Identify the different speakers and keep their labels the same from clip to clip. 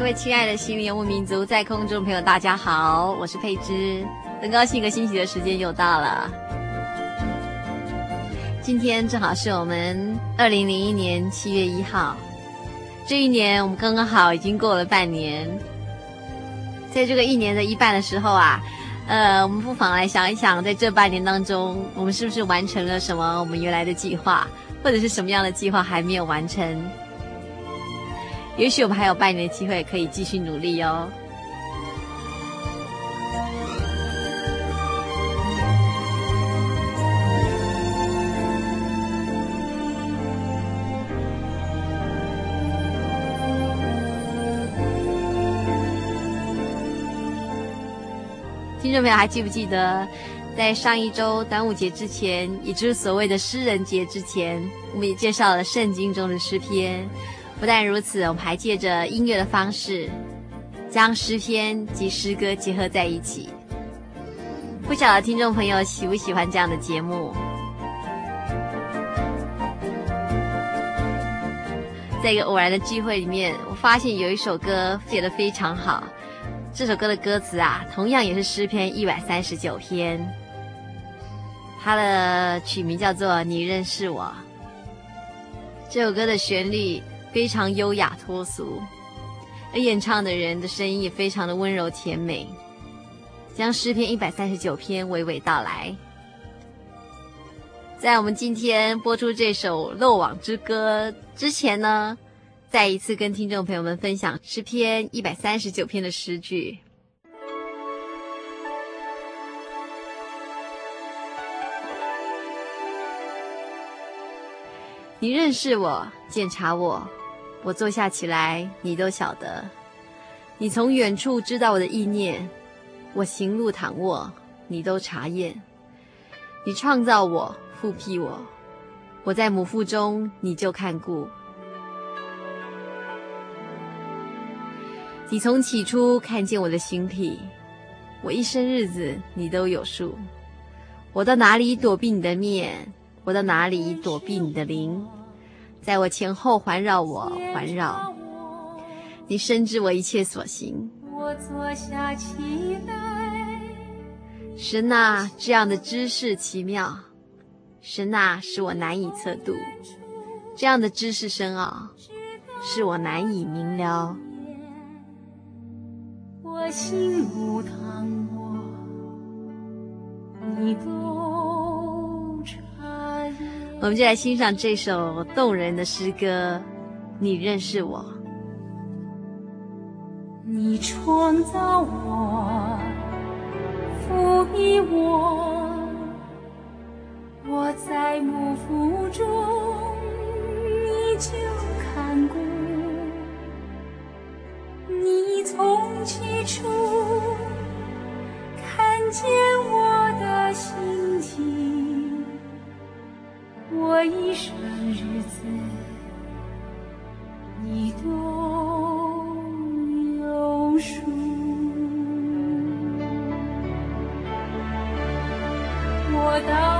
Speaker 1: 各位亲爱的心灵游牧民族，在空中朋友，大家好，我是佩芝，很高兴一个星期的时间又到了。今天正好是我们二零零一年七月一号，这一年我们刚刚好已经过了半年。在这个一年的一半的时候啊，呃，我们不妨来想一想，在这半年当中，我们是不是完成了什么我们原来的计划，或者是什么样的计划还没有完成？也许我们还有半年的机会可以继续努力哦。听众朋友还记不记得，在上一周端午节之前，也就是所谓的诗人节之前，我们也介绍了圣经中的诗篇。不但如此，我们还借着音乐的方式，将诗篇及诗歌结合在一起。不晓得听众朋友喜不喜欢这样的节目？在一个偶然的聚会里面，我发现有一首歌写得非常好。这首歌的歌词啊，同样也是诗篇一百三十九篇。它的曲名叫做《你认识我》。这首歌的旋律。非常优雅脱俗，而演唱的人的声音也非常的温柔甜美，将诗篇一百三十九篇娓娓道来。在我们今天播出这首《漏网之歌》之前呢，再一次跟听众朋友们分享诗篇一百三十九篇的诗句。你认识我，检查我。我坐下起来，你都晓得；你从远处知道我的意念，我行路躺卧，你都察验。你创造我，复辟我，我在母腹中，你就看顾。你从起初看见我的形体，我一生日子你都有数。我到哪里躲避你的面？我到哪里躲避你的灵？在我前后环绕我，环绕你，深知我一切所行。我坐下起来，神啊，这样的知识奇妙，神啊，使我难以测度，这样的知识深奥，使我难以明了。我心无堂我，你我们就来欣赏这首动人的诗歌。你认识我，你创造我，复辟我，我在母腹中，你就看顾。你从起初看见我的形体。
Speaker 2: 我一生日子，你都有数。我到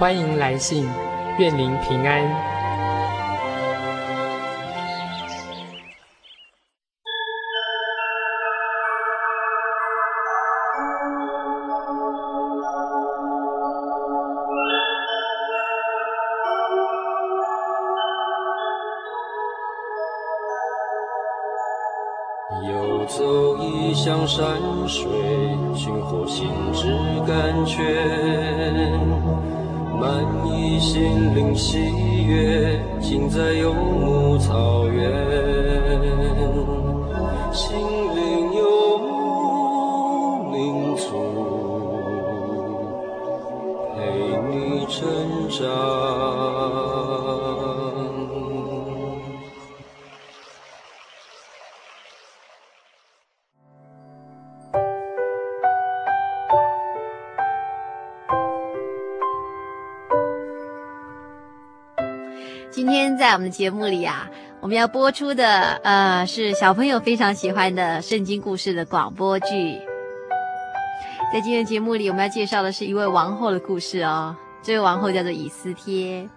Speaker 3: 欢迎来信，愿您平安。
Speaker 4: 今天在
Speaker 1: 我们的节目里啊，我们要播出的呃是小朋友非常喜欢的圣经故事的广播剧。在今天节目里，我们要介绍的是一位王后的故事哦。这位王后叫做以斯帖。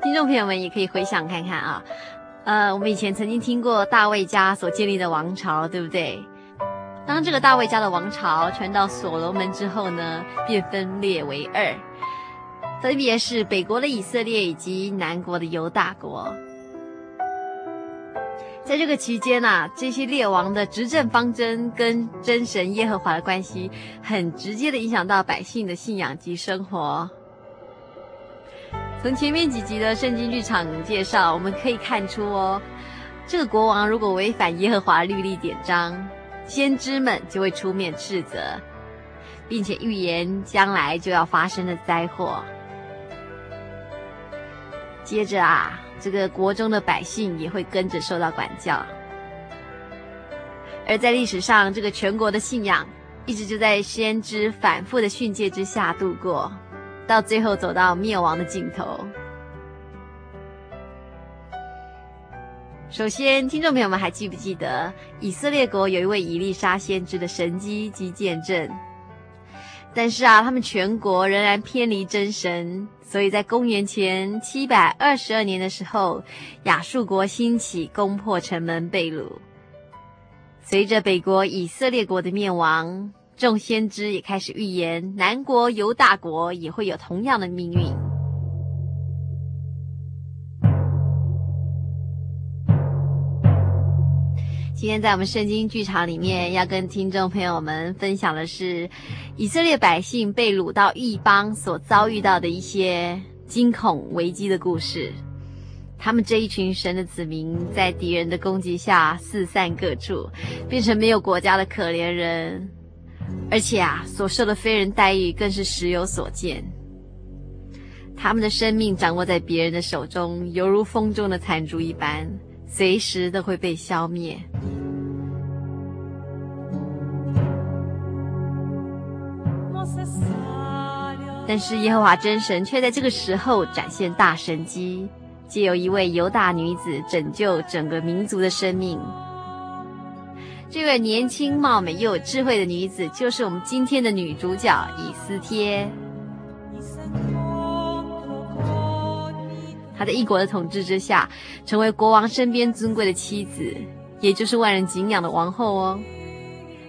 Speaker 1: 听众朋友们也可以回想看看啊，呃，我们以前曾经听过大卫家所建立的王朝，对不对？当这个大卫家的王朝传到所罗门之后呢，便分裂为二。分别是北国的以色列以及南国的犹大国。在这个期间呐、啊，这些列王的执政方针跟真神耶和华的关系，很直接的影响到百姓的信仰及生活。从前面几集的圣经剧场介绍，我们可以看出哦，这个国王如果违反耶和华律例典章，先知们就会出面斥责，并且预言将来就要发生的灾祸。接着啊。这个国中的百姓也会跟着受到管教，而在历史上，这个全国的信仰一直就在先知反复的训诫之下度过，到最后走到灭亡的尽头。首先，听众朋友们还记不记得以色列国有一位以利沙先知的神迹及见证？但是啊，他们全国仍然偏离真神。所以在公元前七百二十二年的时候，亚述国兴起，攻破城门，被掳。随着北国以色列国的灭亡，众先知也开始预言，南国犹大国也会有同样的命运。今天在我们圣经剧场里面，要跟听众朋友们分享的是以色列百姓被掳到异邦所遭遇到的一些惊恐危机的故事。他们这一群神的子民，在敌人的攻击下四散各处，变成没有国家的可怜人，而且啊，所受的非人待遇更是时有所见。他们的生命掌握在别人的手中，犹如风中的残烛一般。随时都会被消灭，但是耶和华真神却在这个时候展现大神迹，借由一位犹大女子拯救整个民族的生命。这位年轻貌美又有智慧的女子，就是我们今天的女主角以斯帖。他在异国的统治之下，成为国王身边尊贵的妻子，也就是万人敬仰的王后哦。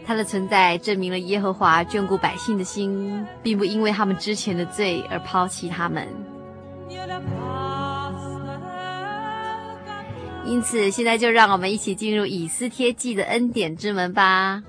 Speaker 1: 他的存在证明了耶和华眷顾百姓的心，并不因为他们之前的罪而抛弃他们。因此，现在就让我们一起进入以斯帖记的恩典之门吧。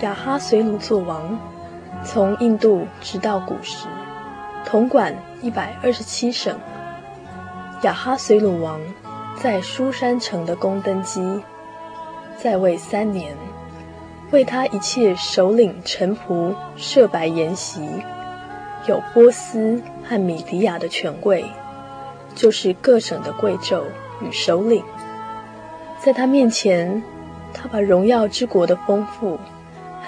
Speaker 5: 亚哈随鲁做王，从印度直到古时，统管一百二十七省。亚哈随鲁王在书山城的宫登基，在位三年，为他一切首领臣仆设白筵席，有波斯和米迪亚的权贵，就是各省的贵胄与首领，在他面前，他把荣耀之国的丰富。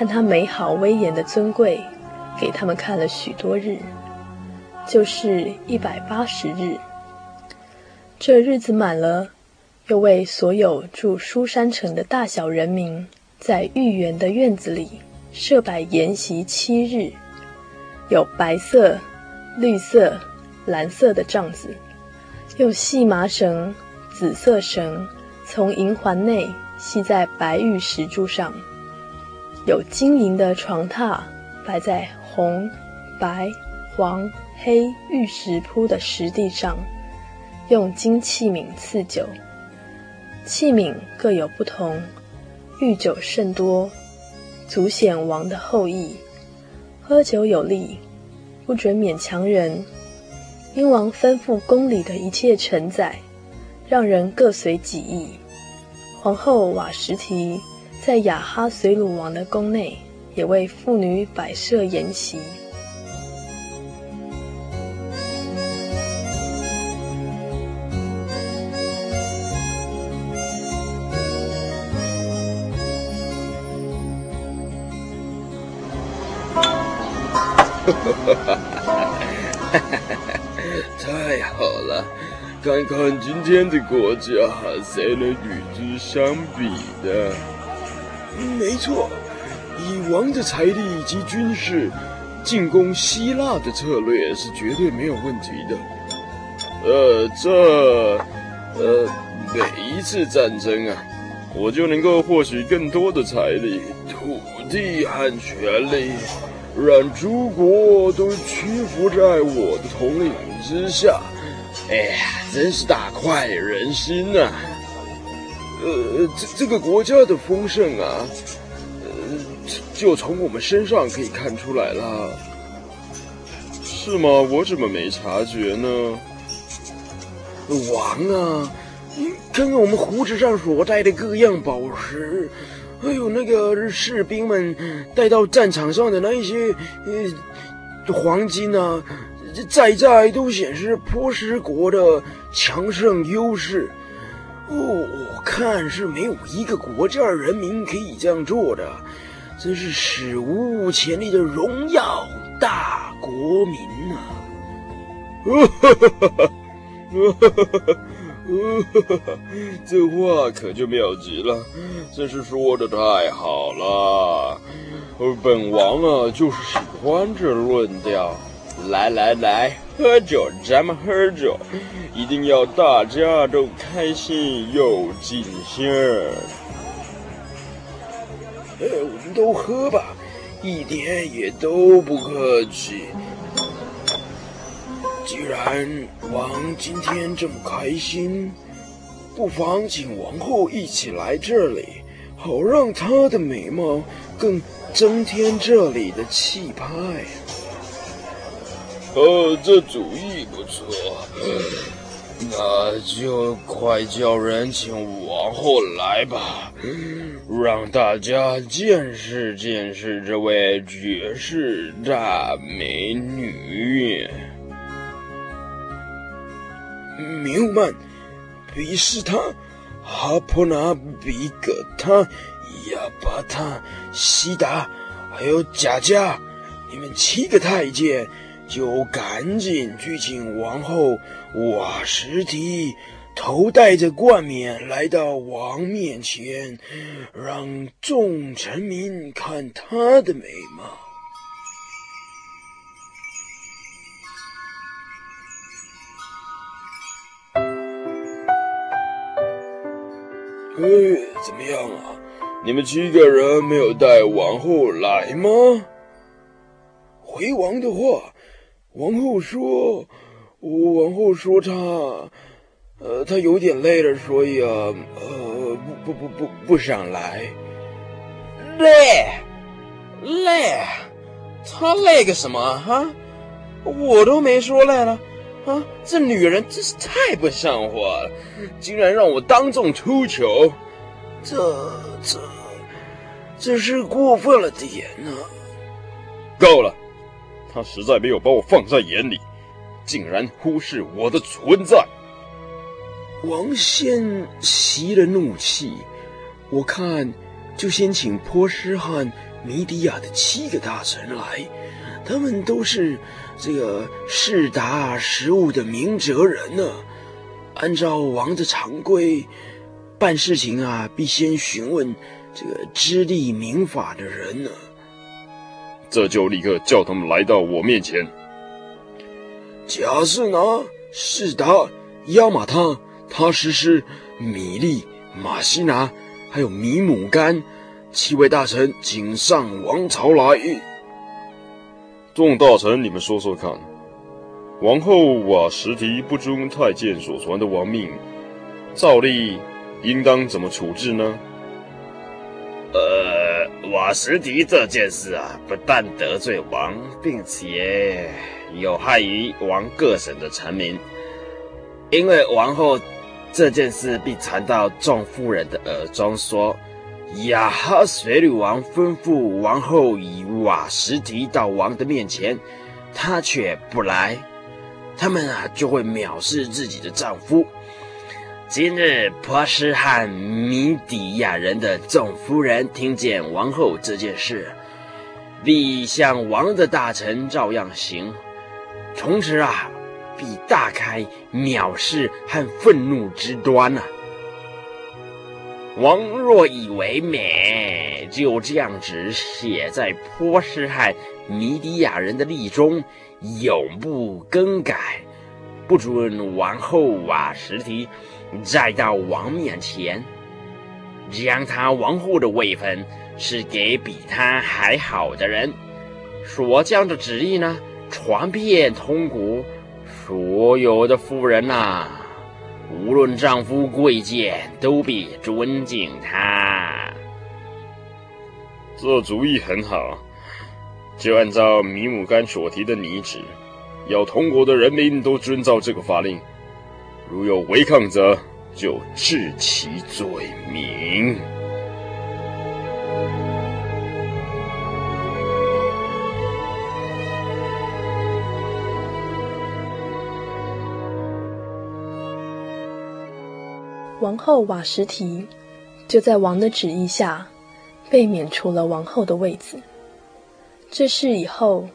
Speaker 5: 看他美好威严的尊贵，给他们看了许多日，就是一百八十日。这日子满了，又为所有住书山城的大小人民，在御园的院子里设摆筵席七日，有白色、绿色、蓝色的帐子，用细麻绳、紫色绳、从银环内系在白玉石柱上，有金银的床榻摆在红、白、黄、黑玉石铺的石地上，用金器皿赐酒，器皿各有不同，御酒甚多，足显王的厚意。喝酒有例，不准勉强人。英王吩咐宫里的一切臣宰，让人各随己意。皇后瓦什提在雅哈随鲁王的宫内，也为妇女摆设筵席。
Speaker 6: 太好了，看看今天的国家，谁能与之相比的？没错，以王的财力以及军事，进攻希腊的策略是绝对没有问题的。呃，这，呃，每一次战争啊，我就能够获取更多的财力、土地和权力。让诸国都屈服在我的统领之下，哎呀，真是大快人心呐！呃，这这个国家的丰盛啊，呃，就从我们身上可以看出来了，是吗？我怎么没察觉呢？王啊，你看看我们胡子上所戴的各样宝石。还有那个士兵们带到战场上的那一些呃黄金啊，在在都显示波斯国的强盛优势。哦，我看是没有一个国家人民可以这样做的，真是史无前例的荣耀大国民呐、啊！哈哈哈哈哈哈！呃，这话可就妙极了，真是说的太好了。而本王啊，就是喜欢这论调。来来来，喝酒，咱们喝酒，一定要大家都开心又尽兴儿。呃，我们都喝吧，一点也都不客气。既然王今天这么开心，不妨请王后一起来这里，好让她的美貌更增添这里的气派。哦，这主意不错，那就快叫人请王后来吧，让大家见识见识这位绝世大美女。缪曼、比斯他、哈普纳、比格他、亚巴他、西达，还有贾迦，你们七个太监就赶紧去请王后瓦什提，头戴着冠冕来到王面前，让众臣民看她的美貌。哎，怎么样啊？你们七个人没有带王后来吗？回王的话，王后说，王后说她，呃，她有点累了，所以啊，呃，不不不不不想来。累，累，她累个什么哈？我都没说累了。啊！这女人真是太不像话了，竟然让我当众出糗，这这这是过分了点呢、啊。够了，他实在没有把我放在眼里，竟然忽视我的存在。王先息了怒气，我看就先请波斯和米迪亚的七个大臣来，他们都是。这个识达实务的明哲人呢，按照王的常规办事情啊，必先询问这个知历明法的人呢。这就立刻叫他们来到我面前。贾士拿、识达、亚马他、他实施、米利、马西拿，还有米姆干七位大臣，请上王朝来。
Speaker 7: 众大臣，你们说说看，王后瓦什提不遵太监所传的王命，照例应当怎么处置呢？
Speaker 8: 呃，瓦什提这件事啊，不但得罪王，并且有害于王各省的臣民，因为王后这件事必传到众妇人的耳中，说雅哈随鲁王吩咐王后以瓦什提到王的面前，她却不来，他们啊就会藐视自己的丈夫。今日波斯和米底亚人的众夫人听见王后这件事，必向王的大臣照样行。从此啊，必大开藐视和愤怒之端啊！王若以为美，就这样子写在波斯和米底亚人的例中，永不更改，不准王后瓦实提。再到王面前，将他王后的位分赐给比他还好的人。所将的旨意呢，传遍通国，所有的妇人呐、无论丈夫贵贱，都必尊敬他。
Speaker 7: 这主意很好，就按照米姆干所提的拟旨，要通国的人民都遵照这个法令。如有违抗者，就治其罪名。
Speaker 5: 王后瓦什提就在王的旨意下，被免除了王后的位子。这事以后，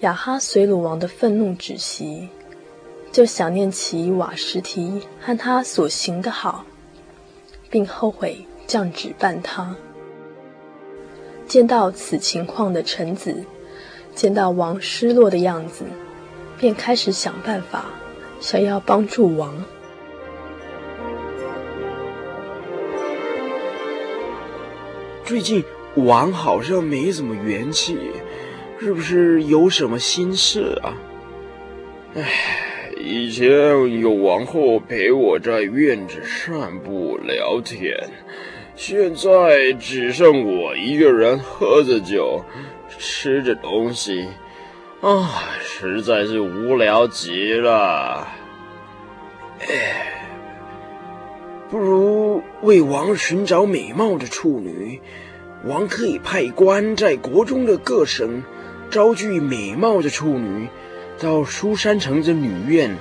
Speaker 5: 亚哈随鲁王的愤怒止息。就想念起瓦什提和他所行的好，并后悔降旨办他。见到此情况的臣子，见到王失落的样子，便开始想办法，想要帮助王。
Speaker 6: 最近王好像没什么元气，是不是有什么心事啊？唉。以前有王后陪我在院子散步聊天，现在只剩我一个人喝着酒，吃着东西，啊，实在是无聊极了。哎，不如为王寻找美貌的处女，王可以派官在国中的各省招聚美貌的处女。到书山城的女院，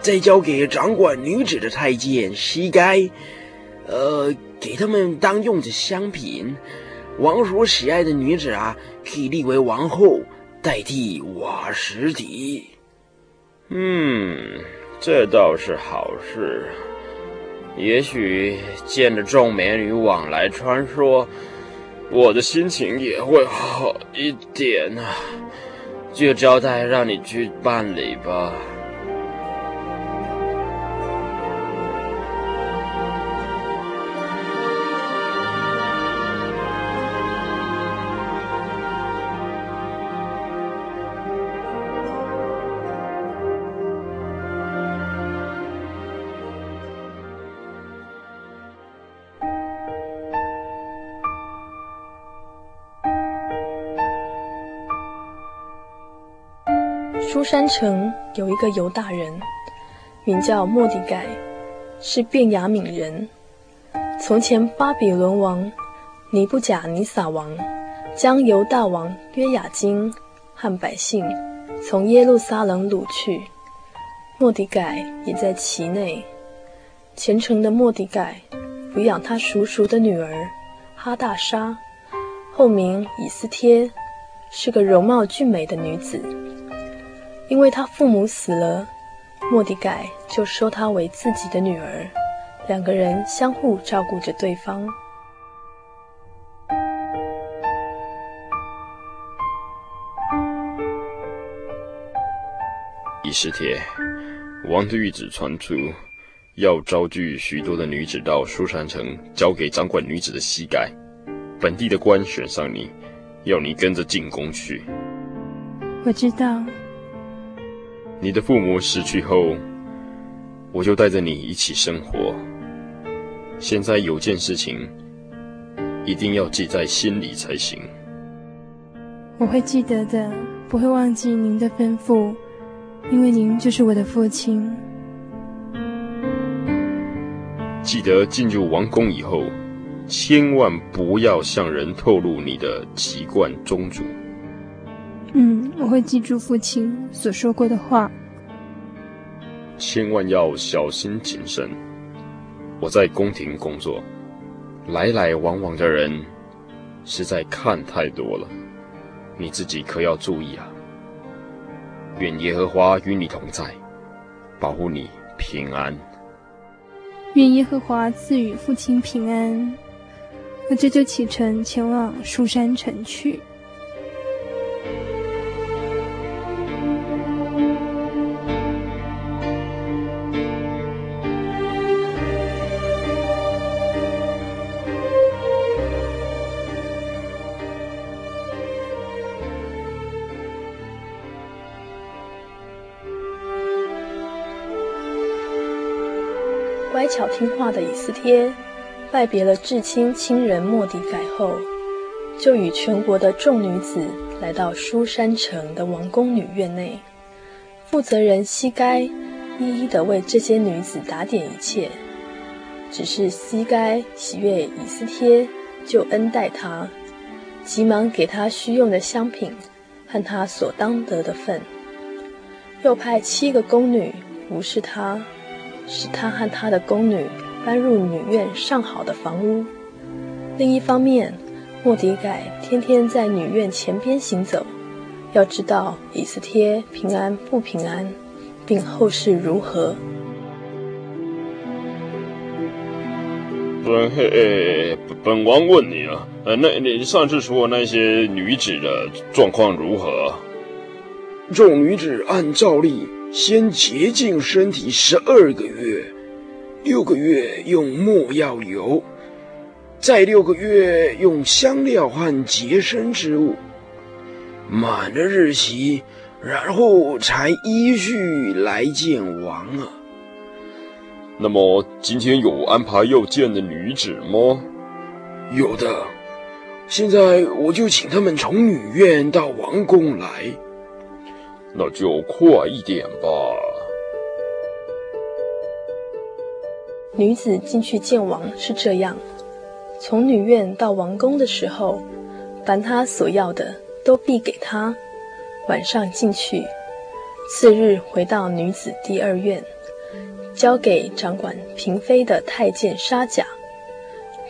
Speaker 6: 再交给掌管女子的太监西该，呃，给他们当用的香品。王所喜爱的女子啊，可以立为王后，代替瓦实提。
Speaker 8: 嗯，这倒是好事。也许见着众美女往来穿梭，我的心情也会好一点啊。就交代让你去办理吧。
Speaker 5: 山城有一个犹大人，名叫莫底改，是便雅悯人。从前巴比伦王尼布甲尼撒王将犹大王约雅斤和百姓从耶路撒冷掳去，莫底改也在其内。虔诚的莫底改抚养他叔叔的女儿哈大沙，后名以斯帖，是个容貌俊美的女子。因为他父母死了，莫迪改就收她为自己的女儿，两个人相互照顾着对方。
Speaker 7: 以斯帖，王的玉旨传出，要招聚许多的女子到书珊城，交给掌管女子的膝盖。本地的官选上你，要你跟着进宫去。
Speaker 9: 我知道。
Speaker 7: 你的父母死去后，我就带着你一起生活。现在有件事情，一定要记在心里才行。
Speaker 9: 我会记得的，不会忘记您的吩咐，因为您就是我的父亲。
Speaker 7: 记得进入王宫以后，千万不要向人透露你的籍贯宗族。
Speaker 9: 嗯，我会记住父亲所说过的话。
Speaker 7: 千万要小心谨慎。我在宫廷工作，来来往往的人实在看太多了，你自己可要注意啊！愿耶和华与你同在，保护你平安。
Speaker 9: 愿耶和华赐予父亲平安。我这就启程前往书山城去。
Speaker 5: 巧听话的以斯帖，拜别了至亲亲人莫迪改后，就与全国的众女子来到书山城的王宫女院内。负责人西该一一的为这些女子打点一切，只是西该喜悦以斯帖，就恩待她，急忙给她需用的香品和她所当得的份，又派七个宫女服侍她。使他和他的宫女搬入女院上好的房屋。另一方面，莫迪改天天在女院前边行走，要知道以斯帖平安不平安，并后事如何。
Speaker 7: 本嘿，本王问你啊，呃，那你上次说那些女子的状况如何？
Speaker 6: 众女子按照例。先洁净身体十二个月，六个月用墨药油，再六个月用香料和洁身之物，满了日期，然后才依序来见王啊。
Speaker 7: 那么今天有安排要见的女子吗？
Speaker 6: 有的，现在我就请他们从女院到王宫来。
Speaker 7: 那就快一点吧。
Speaker 5: 女子进去见王是这样：从女院到王宫的时候，凡她所要的都必给她。晚上进去，次日回到女子第二院，交给掌管嫔妃的太监沙甲。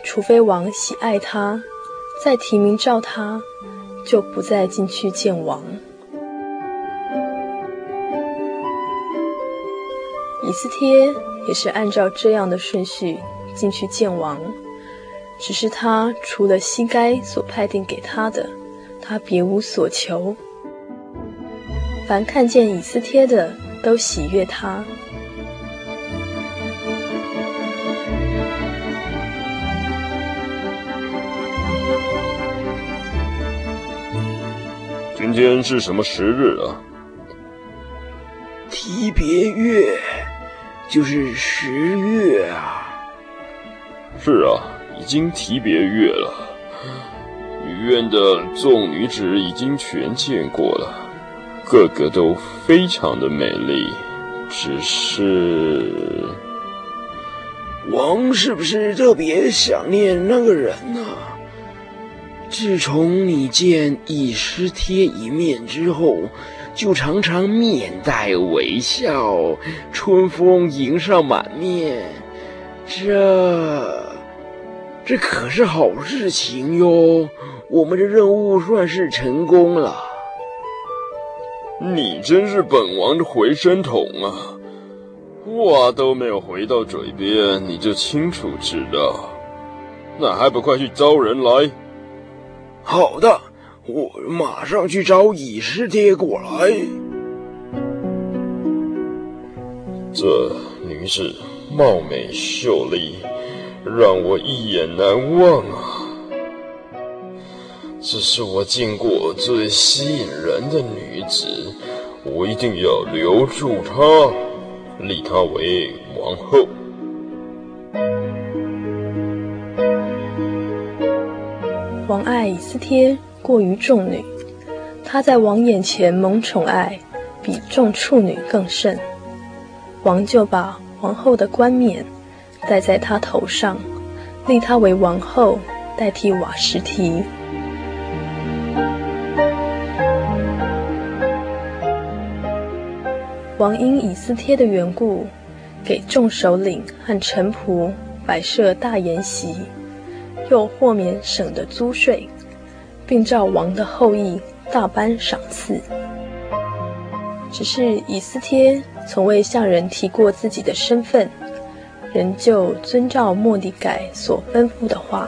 Speaker 5: 除非王喜爱她，再提名召她，就不再进去见王。以斯帖也是按照这样的顺序进去见王，只是他除了西该所派定给他的，他别无所求。凡看见以斯帖的，都喜悦他。
Speaker 7: 今天是什么时日啊？
Speaker 6: 提别月。就是十月啊！
Speaker 7: 是啊，已经提别月了。女院的众女子已经全见过了，个个都非常的美丽。只是，
Speaker 6: 王是不是特别想念那个人呢？自从你见以斯帖一面之后。就常常面带微笑，春风迎上满面，这这可是好事情哟！我们的任务算是成功了。
Speaker 7: 你真是本王的回声筒啊！话都没有回到嘴边，你就清楚知道，那还不快去招人来？
Speaker 6: 好的。我马上去找以斯帖过来。
Speaker 7: 这女子
Speaker 6: 貌美秀丽，让我一眼难忘啊！这是我见过最吸引人的女子，我一定要留住她，立她为王后。
Speaker 5: 王爱斯帖过于众女，她在王眼前蒙宠爱，比众处女更甚。王就把王后的冠冕戴在她头上，立她为王后，代替瓦什提。王因以斯帖的缘故，给众首领和臣仆摆设大筵席。又豁免省的租税，并照王的后裔大般赏赐。只是以斯帖从未向人提过自己的身份，仍旧遵照末底改所吩咐的话。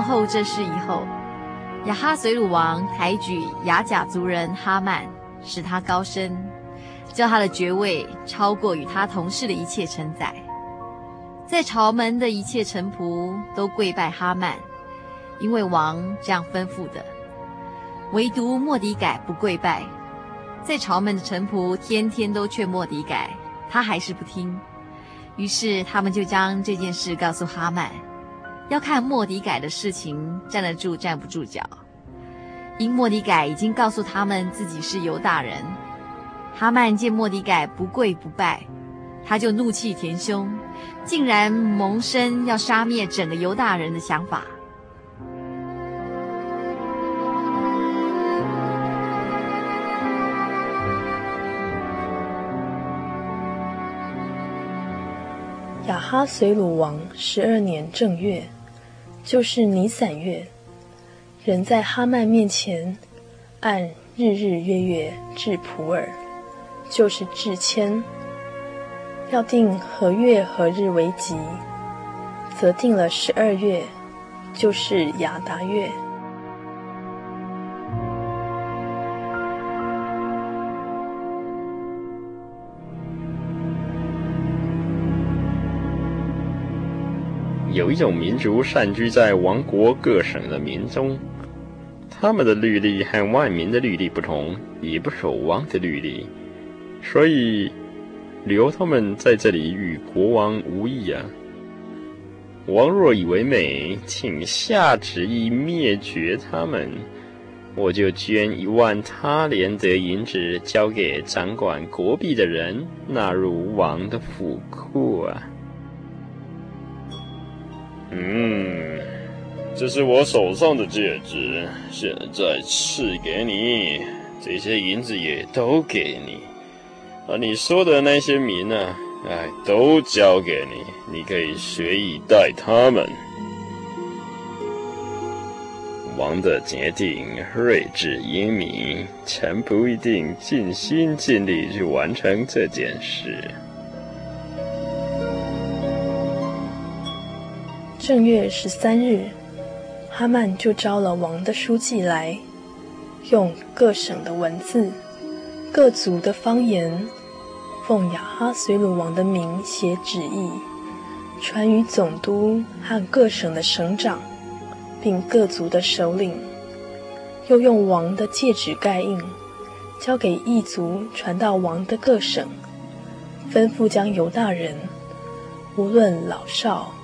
Speaker 1: 王后这事以后，亚哈随鲁王抬举亚甲族人哈曼，使他高升，叫他的爵位超过与他同事的一切臣宰。在朝门的一切臣仆都跪拜哈曼，因为王这样吩咐的。唯独莫底改不跪拜，在朝门的臣仆天天都劝莫底改，他还是不听。于是他们就将这件事告诉哈曼。要看莫迪改的事情站得住站不住脚，因莫迪改已经告诉他们自己是犹大人。哈曼见莫迪改不跪不拜，他就怒气填胸，竟然萌生要杀灭整个犹大人的想法。
Speaker 5: 亚哈随鲁王十二年正月，就是尼散月，人在哈曼面前按日日月月至普洱，就是至谦，要定何月何日为吉，则定了十二月，就是雅达月。
Speaker 7: 有一种民族散居在王国各省的民中，他们的律例和万民的律例不同，也不守王的律例，所以留他们在这里与国王无异啊。王若以为美，请下旨意灭绝他们，我就捐一万他连得银子交给掌管国币的人，纳入王的府库啊。嗯，这是我手上的戒指，现在赐给你，这些银子也都给你。啊，你说的那些民呢、啊？哎，都交给你，你可以随意待他们。王的决定睿智英明，臣不一定尽心尽力去完成这件事。
Speaker 5: 正月十三日，哈曼就召了王的书记来，用各省的文字、各族的方言，奉亚哈随鲁王的名写旨意，传于总督和各省的省长，并各族的首领，又用王的戒指盖印，交给异族传到王的各省，吩咐将犹大人，无论老少。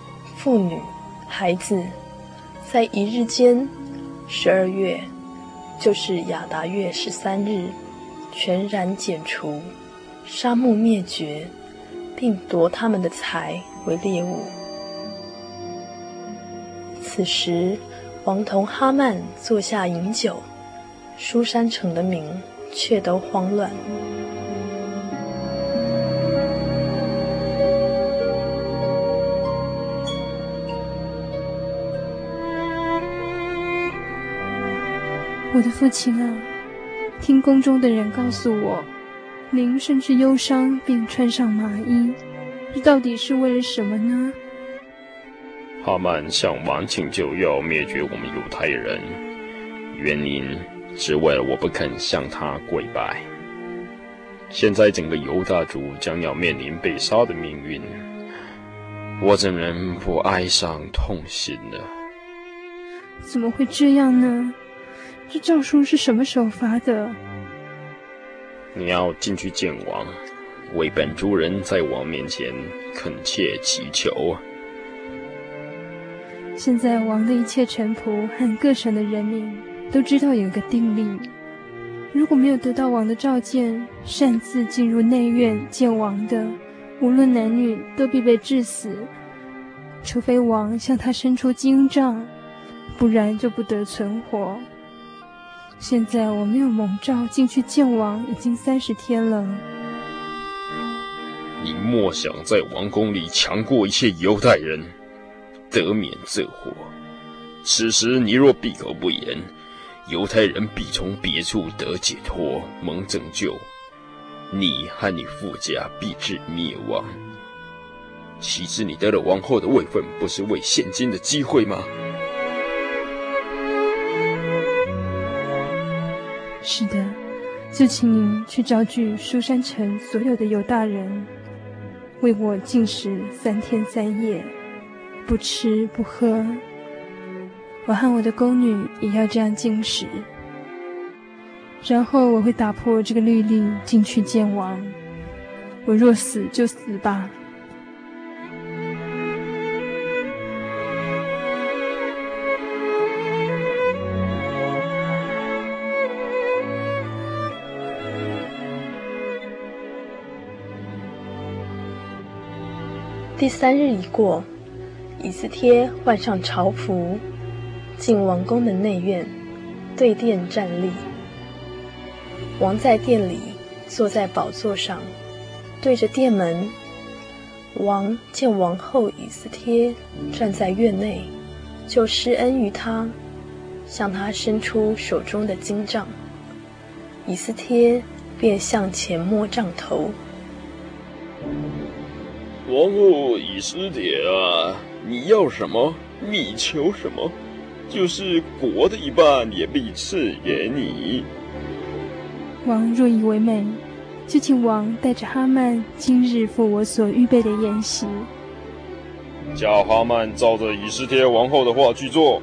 Speaker 5: 妇女、孩子，在一日间，十二月，就是亚达月十三日，全然剪除，杀戮灭绝，并夺他们的财为猎物。此时，王同哈曼坐下饮酒，书珊城的民却都慌乱。
Speaker 9: 我的父亲啊，听宫中的人告诉我，您甚至忧伤，并穿上麻衣，这到底是为了什么呢？
Speaker 7: 哈曼向王请求要灭绝我们犹太人，原因只为了我不肯向他跪拜。现在整个犹大族将要面临被杀的命运，我怎能不哀伤痛心呢？
Speaker 9: 怎么会这样呢？这诏书是什么时候发的？
Speaker 7: 你要进去见王，为本族人在王面前恳切祈求。
Speaker 9: 现在王的一切臣仆和各省的人民都知道有个定例：如果没有得到王的召见，擅自进入内院见王的，无论男女，都必被致死，除非王向他伸出金杖，不然就不得存活。现在我没有蒙召进去见王，已经三十天了。
Speaker 7: 你莫想在王宫里强过一切犹太人，得免这祸。此时你若闭口不言，犹太人必从别处得解脱，蒙拯救，你和你父家必至灭亡。岂知你得了王后的位分，不是为现今的机会吗？
Speaker 9: 是的，就请您去招聚书山城所有的犹大人，为我禁食三天三夜，不吃不喝。我和我的宫女也要这样禁食。然后我会打破这个律例，进去见王。我若死就死吧。
Speaker 5: 第三日已过，以斯帖换上朝服，进王宫的内院，对殿站立。王在殿里坐在宝座上，对着殿门。王见王后以斯帖站在院内，就施恩于她，向她伸出手中的金杖。以斯帖便向前摸杖头。
Speaker 6: 王后以斯帖啊，你要什么？你求什么？就是国的一半也必赐给你。
Speaker 9: 王若以为美，就请王带着哈曼今日赴我所预备的宴席。
Speaker 6: 叫哈曼照着以斯帖王后的话去做。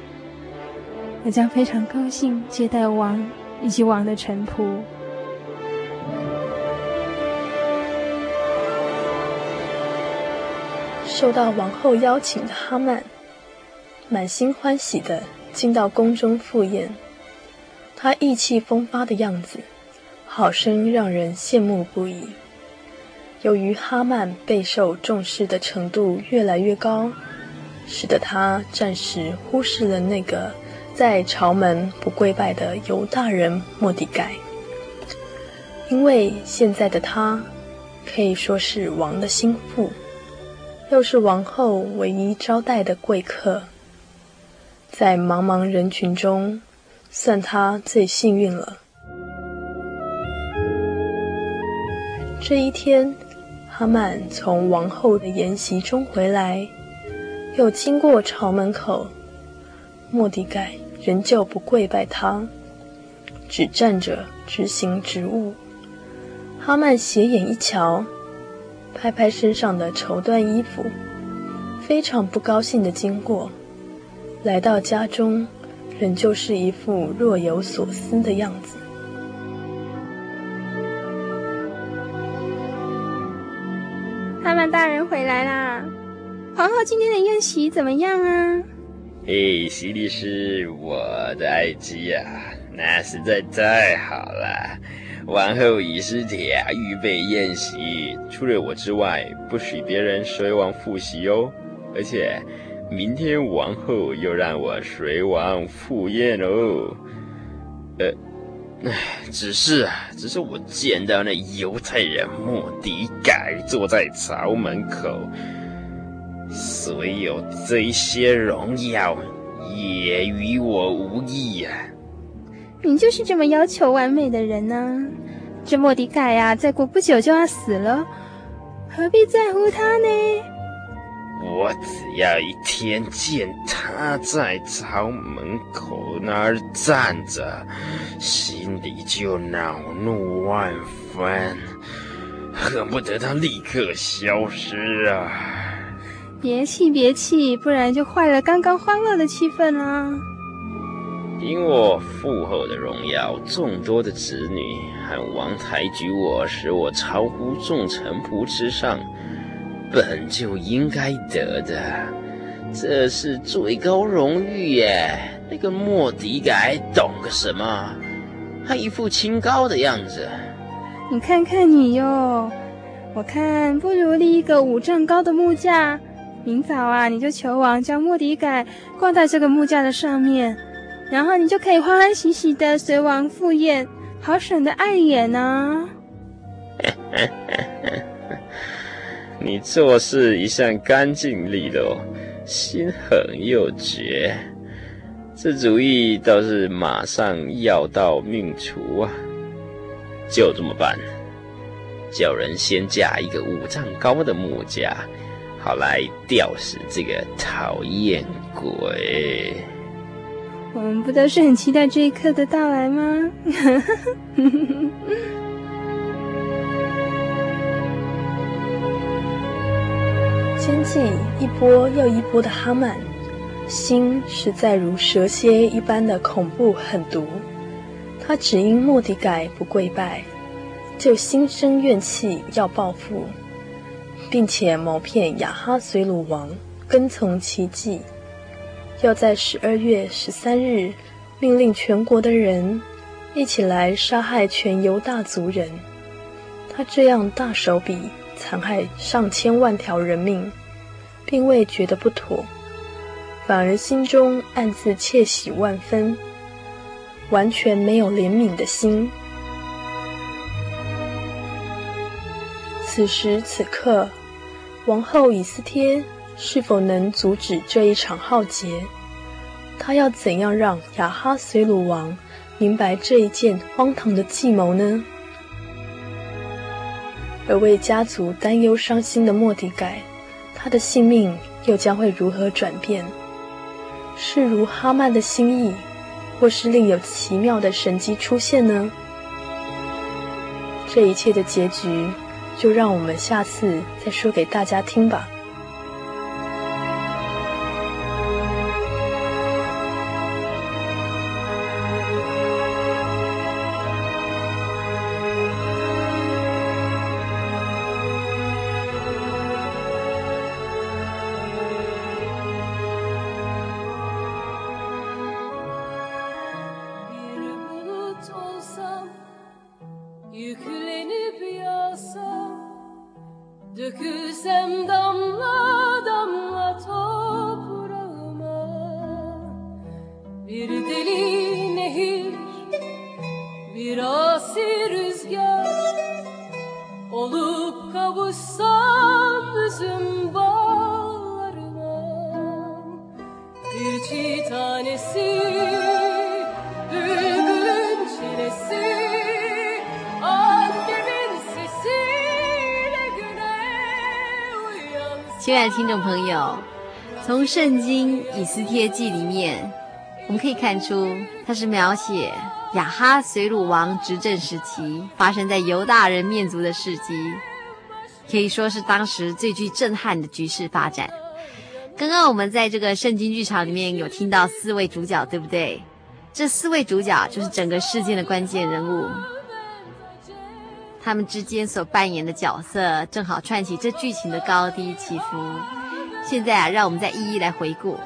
Speaker 9: 我将非常高兴接待王以及王的臣仆。
Speaker 5: 受到王后邀请的哈曼，满心欢喜地进到宫中赴宴。他意气风发的样子，好生让人羡慕不已。由于哈曼备受重视的程度越来越高，使得他暂时忽视了那个在朝门不跪拜的犹大人莫底盖。因为现在的他可以说是王的心腹。又是王后唯一招待的贵客，在茫茫人群中，算他最幸运了。这一天，哈曼从王后的筵席中回来，又经过朝门口，莫迪盖仍旧不跪拜他，只站着执行职务。哈曼斜眼一瞧。拍拍身上的绸缎衣服，非常不高兴的经过，来到家中，仍旧是一副若有所思的样子。
Speaker 9: 阿曼大人回来啦！皇后今天的宴席怎么样啊？
Speaker 8: 嘿，席律师，我的爱姬呀，那实在太好了。王后以斯帖预备宴席，除了我之外，不许别人随王赴席哦。而且，明天王后又让我随王赴宴哦。呃，唉，只是啊，只是我见到那犹太人莫迪改坐在朝门口，所有这些荣耀也与我无异啊。
Speaker 9: 你就是这么要求完美的人呢、啊？这莫迪盖呀，再过不久就要死了，何必在乎他呢？
Speaker 8: 我只要一天见他在朝门口那儿站着，心里就恼怒万分，恨不得他立刻消失啊！
Speaker 9: 别气，别气，不然就坏了刚刚欢乐的气氛啦。
Speaker 8: 因我父后的荣耀，众多的子女和王抬举我，使我超乎众臣仆之上，本就应该得的，这是最高荣誉耶。那个莫迪改懂个什么？他一副清高的样子。
Speaker 9: 你看看你哟，我看不如立一个五丈高的木架，明早啊，你就求王将莫迪改挂在这个木架的上面。然后你就可以欢欢喜喜的随王赴宴，好省得碍眼呢。
Speaker 8: 你做事一向干净利落，心狠又绝，这主意倒是马上要到命除啊！就这么办，叫人先架一个五丈高的木架，好来吊死这个讨厌鬼。
Speaker 9: 我们不都是很期待这一刻的到来吗？
Speaker 5: 奸计一波又一波的哈曼，心实在如蛇蝎一般的恐怖狠毒。他只因莫迪改不跪拜，就心生怨气要报复，并且谋骗雅哈随鲁王跟从其计。要在十二月十三日，命令全国的人一起来杀害全犹大族人。他这样大手笔残害上千万条人命，并未觉得不妥，反而心中暗自窃喜万分，完全没有怜悯的心。此时此刻，王后以斯帖是否能阻止这一场浩劫？他要怎样让亚哈随鲁王明白这一件荒唐的计谋呢？而为家族担忧伤心的莫迪改，他的性命又将会如何转变？是如哈曼的心意，或是另有奇妙的神迹出现呢？这一切的结局，就让我们下次再说给大家听吧。
Speaker 1: 听众朋友，从《圣经以斯帖记》里面，我们可以看出，它是描写亚哈随鲁王执政时期发生在犹大人面族的事迹，可以说是当时最具震撼的局势发展。刚刚我们在这个圣经剧场里面有听到四位主角，对不对？这四位主角就是整个事件的关键人物。他们之间所扮演的角色，正好串起这剧情的高低起伏。现在啊，让我们再一一来回顾。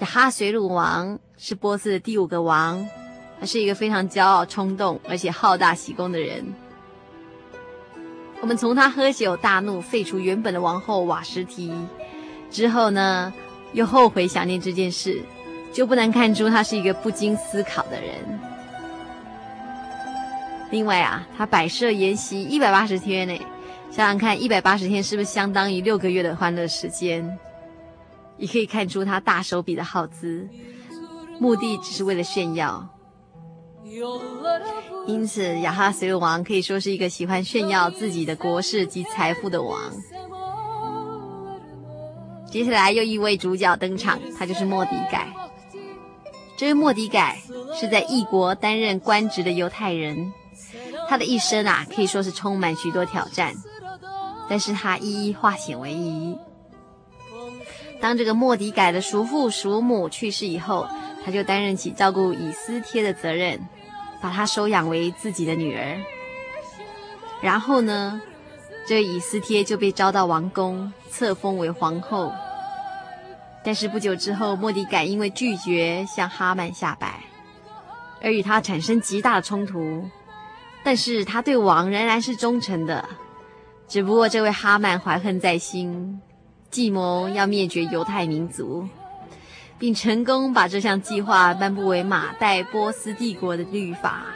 Speaker 1: 亚哈随鲁王是波斯的第五个王，他是一个非常骄傲、冲动，而且好大喜功的人。我们从他喝酒大怒，废除原本的王后瓦什提之后呢，又后悔想念这件事，就不难看出他是一个不经思考的人。另外啊，他摆设筵席一百八十天呢，想想看，一百八十天是不是相当于六个月的欢乐时间？也可以看出他大手笔的耗资，目的只是为了炫耀。因此，亚哈随鲁王可以说是一个喜欢炫耀自己的国事及财富的王。接下来又一位主角登场，他就是莫迪改。这位莫迪改是在异国担任官职的犹太人。他的一生啊，可以说是充满许多挑战，但是他一一化险为夷。当这个莫迪改的叔父叔母去世以后，他就担任起照顾以斯帖的责任，把她收养为自己的女儿。然后呢，这以斯帖就被招到王宫，册封为皇后。但是不久之后，莫迪改因为拒绝向哈曼下拜，而与他产生极大的冲突。但是他对王仍然是忠诚的，只不过这位哈曼怀恨在心，计谋要灭绝犹太民族，并成功把这项计划颁布为马代波斯帝国的律法。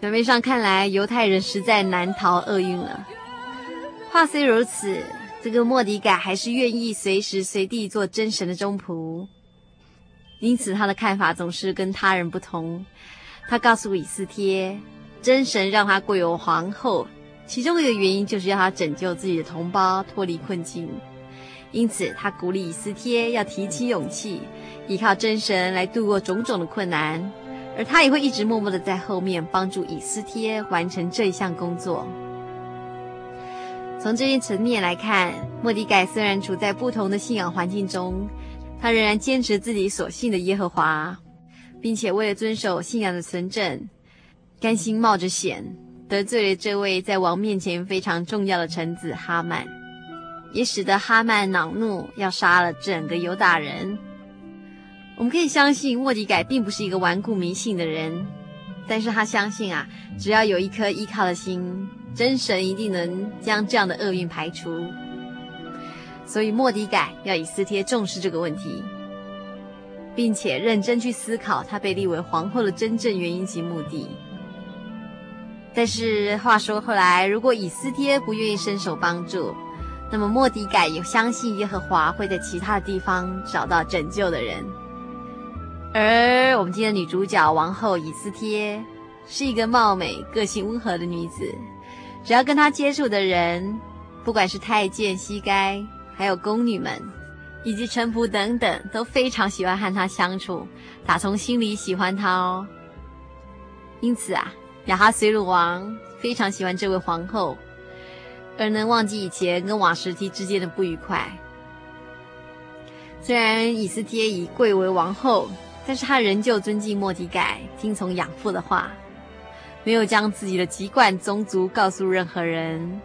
Speaker 1: 表面上看来，犹太人实在难逃厄运了。话虽如此，这个莫迪改还是愿意随时随地做真神的忠仆，因此他的看法总是跟他人不同。他告诉以斯帖。真神让他贵为皇后，其中一个原因就是要他拯救自己的同胞脱离困境。因此，他鼓励以斯帖要提起勇气，依靠真神来度过种种的困难，而他也会一直默默的在后面帮助以斯帖完成这一项工作。从这些层面来看，莫迪改虽然处在不同的信仰环境中，他仍然坚持自己所信的耶和华，并且为了遵守信仰的纯正。甘心冒着险得罪了这位在王面前非常重要的臣子哈曼，也使得哈曼恼怒，要杀了整个犹大人。我们可以相信莫迪改并不是一个顽固迷信的人，但是他相信啊，只要有一颗依靠的心，真神一定能将这样的厄运排除。所以莫迪改要以斯帖重视这个问题，并且认真去思考他被立为皇后的真正原因及目的。但是话说回来，如果以斯帖不愿意伸手帮助，那么末底改也相信耶和华会在其他的地方找到拯救的人。而我们今天的女主角王后以斯帖是一个貌美、个性温和的女子，只要跟她接触的人，不管是太监、西该，还有宫女们，以及臣仆等等，都非常喜欢和她相处，打从心里喜欢她哦。因此啊，亚哈随鲁王非常喜欢这位皇后。而能忘记以前跟瓦实提之间的不愉快。虽然以斯帖已贵为王后，但是她仍旧尊敬莫底改，听从养父的话，没有将自己的籍贯宗族告诉任何人。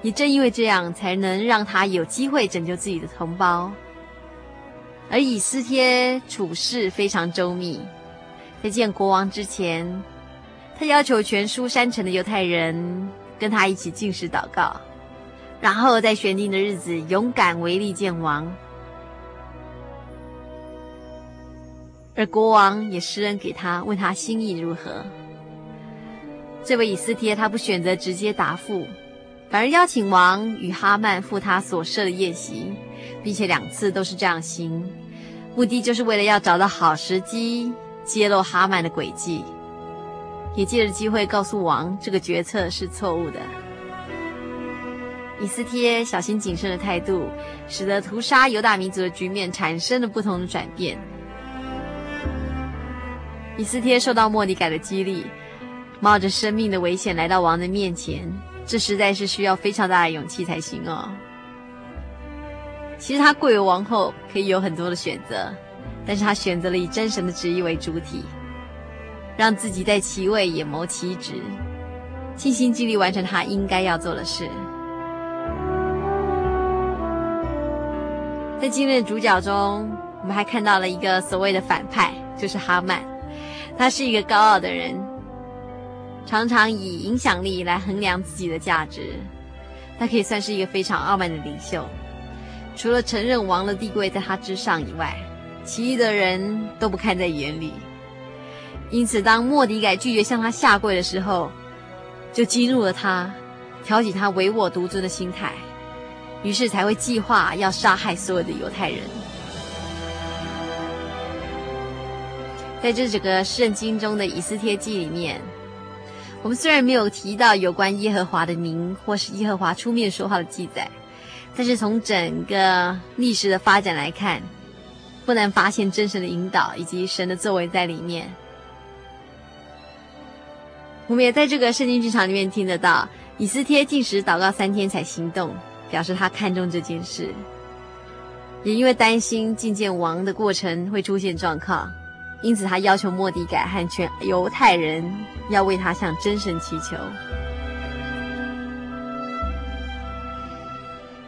Speaker 1: 也正因为这样，才能让她有机会拯救自己的同胞。而以斯帖处事非常周密，在见国王之前，他要求全书山城的犹太人。跟他一起进食祷告，然后在选定的日子勇敢违例见王，而国王也施恩给他，问他心意如何。这位以斯帖他不选择直接答复，反而邀请王与哈曼赴他所设的宴席，并且两次都是这样行，目的就是为了要找到好时机揭露哈曼的诡计。也借着机会告诉王，这个决策是错误的。以斯帖小心谨慎的态度，使得屠杀犹大民族的局面产生了不同的转变。以斯帖受到末底改的激励，冒着生命的危险来到王的面前，这实在是需要非常大的勇气才行哦。其实她贵为王后，可以有很多的选择，但是她选择了以真神的旨意为主体。让自己在其位也谋其职，尽心尽力完成他应该要做的事。在今日的主角中，我们还看到了一个所谓的反派，就是哈曼。他是一个高傲的人，常常以影响力来衡量自己的价值。他可以算是一个非常傲慢的领袖，除了承认王的地位在他之上以外，其余的人都不看在眼里。因此，当莫迪改拒绝向他下跪的时候，就激怒了他，挑起他唯我独尊的心态，于是才会计划要杀害所有的犹太人。在这整个圣经中的以斯帖记里面，我们虽然没有提到有关耶和华的名或是耶和华出面说话的记载，但是从整个历史的发展来看，不难发现真神的引导以及神的作为在里面。我们也在这个圣经剧场里面听得到，以斯帖禁食祷告三天才行动，表示他看重这件事。也因为担心觐见王的过程会出现状况，因此他要求莫迪改和全犹太人要为他向真神祈求。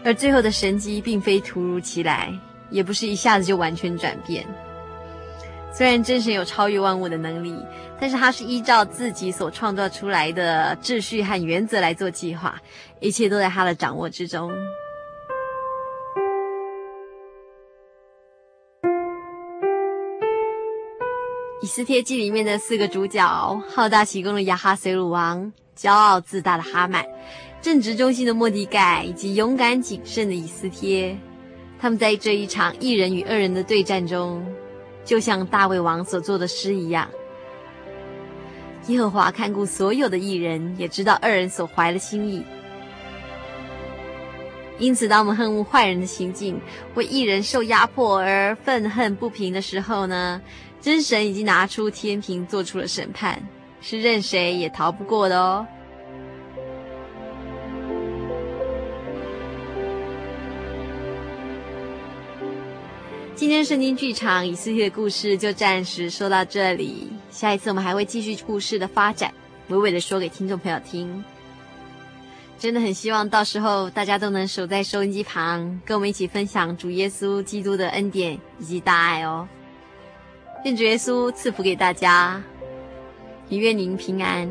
Speaker 1: 而最后的神迹并非突如其来，也不是一下子就完全转变。虽然真神有超越万物的能力，但是他是依照自己所创造出来的秩序和原则来做计划，一切都在他的掌握之中。以斯帖记里面的四个主角：好大喜功的亚哈随鲁王、骄傲自大的哈曼、正直忠心的莫底改，以及勇敢谨慎的以斯帖，他们在这一场一人与二人的对战中。就像大卫王所做的诗一样，耶和华看顾所有的义人，也知道二人所怀的心意。因此，当我们恨恶坏人的行径，为义人受压迫而愤恨不平的时候呢，真神已经拿出天平做出了审判，是任谁也逃不过的哦。今天圣经剧场以色列的故事就暂时说到这里，下一次我们还会继续故事的发展，娓娓的说给听众朋友听。真的很希望到时候大家都能守在收音机旁，跟我们一起分享主耶稣基督的恩典以及大爱哦。愿主耶稣赐福给大家，也愿您平安。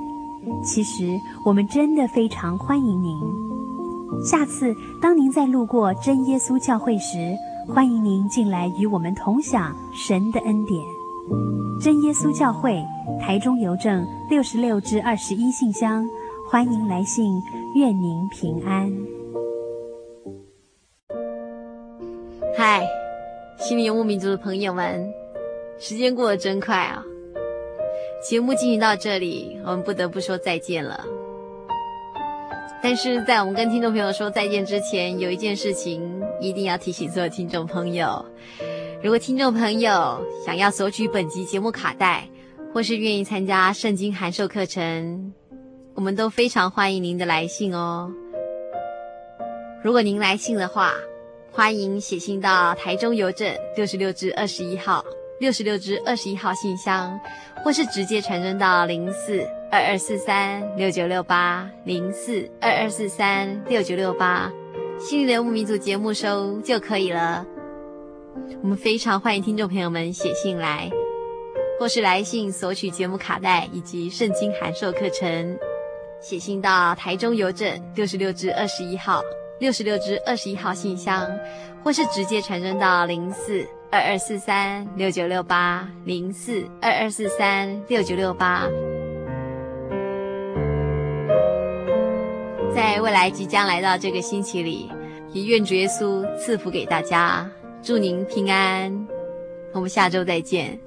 Speaker 10: 其实我们真的非常欢迎您。下次当您再路过真耶稣教会时，欢迎您进来与我们同享神的恩典。真耶稣教会，台中邮政六十六至二十一信箱，欢迎来信，愿您平安。
Speaker 1: 嗨，心灵游牧民族的朋友们，时间过得真快啊！节目进行到这里，我们不得不说再见了。但是在我们跟听众朋友说再见之前，有一件事情一定要提醒所有听众朋友：如果听众朋友想要索取本集节目卡带，或是愿意参加圣经函授课程，我们都非常欢迎您的来信哦。如果您来信的话，欢迎写信到台中邮政六十六至二十一号六十六支二十一号信箱，或是直接传真到零四。二二四三六九六八零四二二四三六九六八，心灵游牧民族节目收就可以了。我们非常欢迎听众朋友们写信来，或是来信索取节目卡带以及圣经函授课程。写信到台中邮政六十六支二十一号六十六支二十一号信箱，或是直接传真到零四二二四三六九六八零四二二四三六九六八。在未来即将来到这个星期里，也愿主耶稣赐福给大家，祝您平安。我们下周再
Speaker 11: 见。